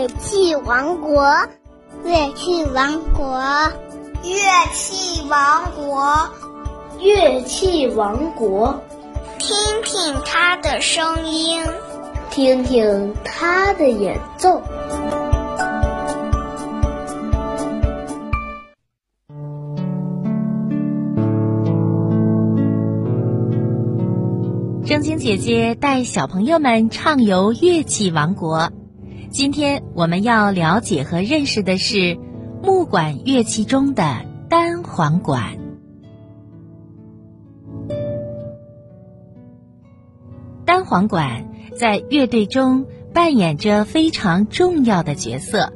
乐器王国，乐器王国，乐器王国，乐器王国，听听他的声音，听听他的演奏。正晶姐姐带小朋友们畅游乐器王国。今天我们要了解和认识的是木管乐器中的单簧管。单簧管在乐队中扮演着非常重要的角色，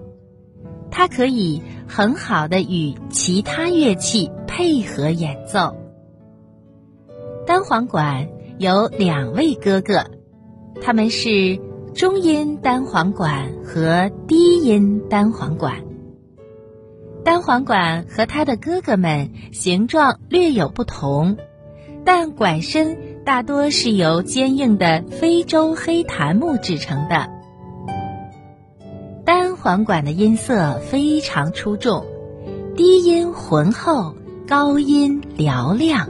它可以很好的与其他乐器配合演奏。单簧管。有两位哥哥，他们是中音单簧管和低音单簧管。单簧管和他的哥哥们形状略有不同，但管身大多是由坚硬的非洲黑檀木制成的。单簧管的音色非常出众，低音浑厚，高音嘹亮。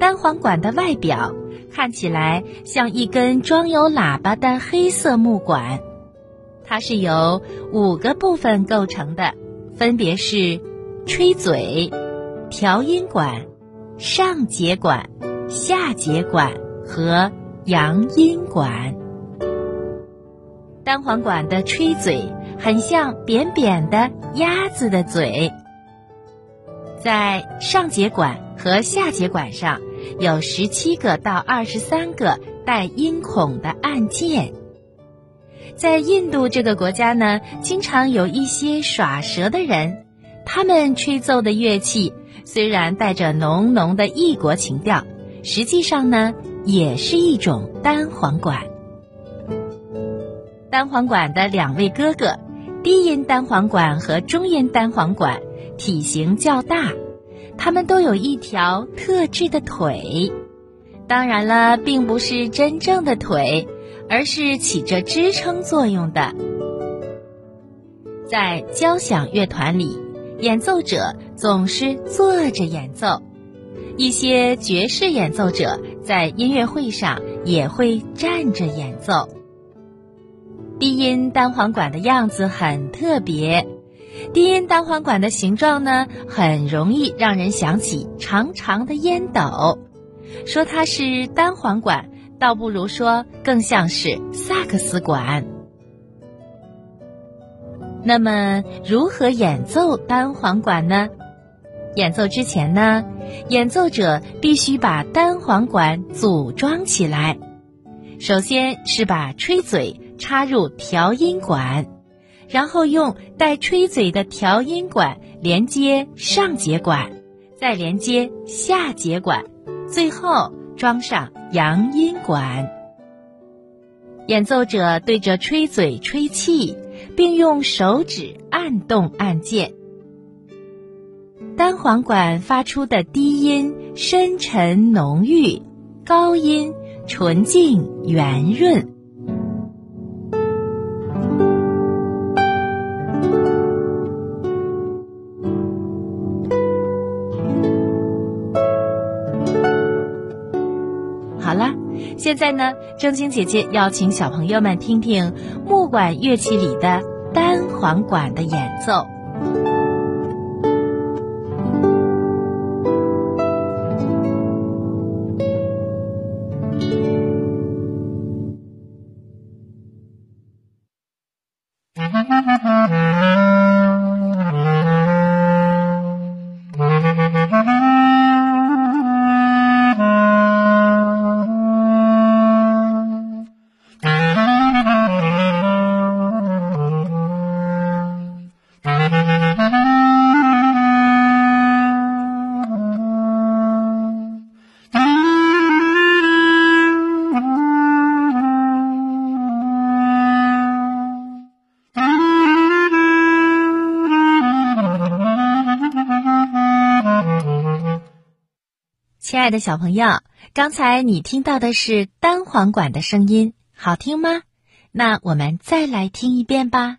单簧管的外表看起来像一根装有喇叭的黑色木管，它是由五个部分构成的，分别是吹嘴、调音管、上节管、下节管和扬音管。单簧管的吹嘴很像扁扁的鸭子的嘴，在上节管和下节管上。有十七个到二十三个带音孔的按键。在印度这个国家呢，经常有一些耍蛇的人，他们吹奏的乐器虽然带着浓浓的异国情调，实际上呢，也是一种单簧管。单簧管的两位哥哥，低音单簧管和中音单簧管，体型较大。他们都有一条特制的腿，当然了，并不是真正的腿，而是起着支撑作用的。在交响乐团里，演奏者总是坐着演奏；一些爵士演奏者在音乐会上也会站着演奏。低音单簧管的样子很特别。低音单簧管的形状呢，很容易让人想起长长的烟斗。说它是单簧管，倒不如说更像是萨克斯管。那么，如何演奏单簧管呢？演奏之前呢，演奏者必须把单簧管组装起来。首先是把吹嘴插入调音管。然后用带吹嘴的调音管连接上节管，再连接下节管，最后装上扬音管。演奏者对着吹嘴吹气，并用手指按动按键。单簧管发出的低音深沉浓郁，高音纯净圆润。现在呢，正晶姐姐邀请小朋友们听听木管乐器里的单簧管的演奏。亲爱的小朋友，刚才你听到的是单簧管的声音，好听吗？那我们再来听一遍吧。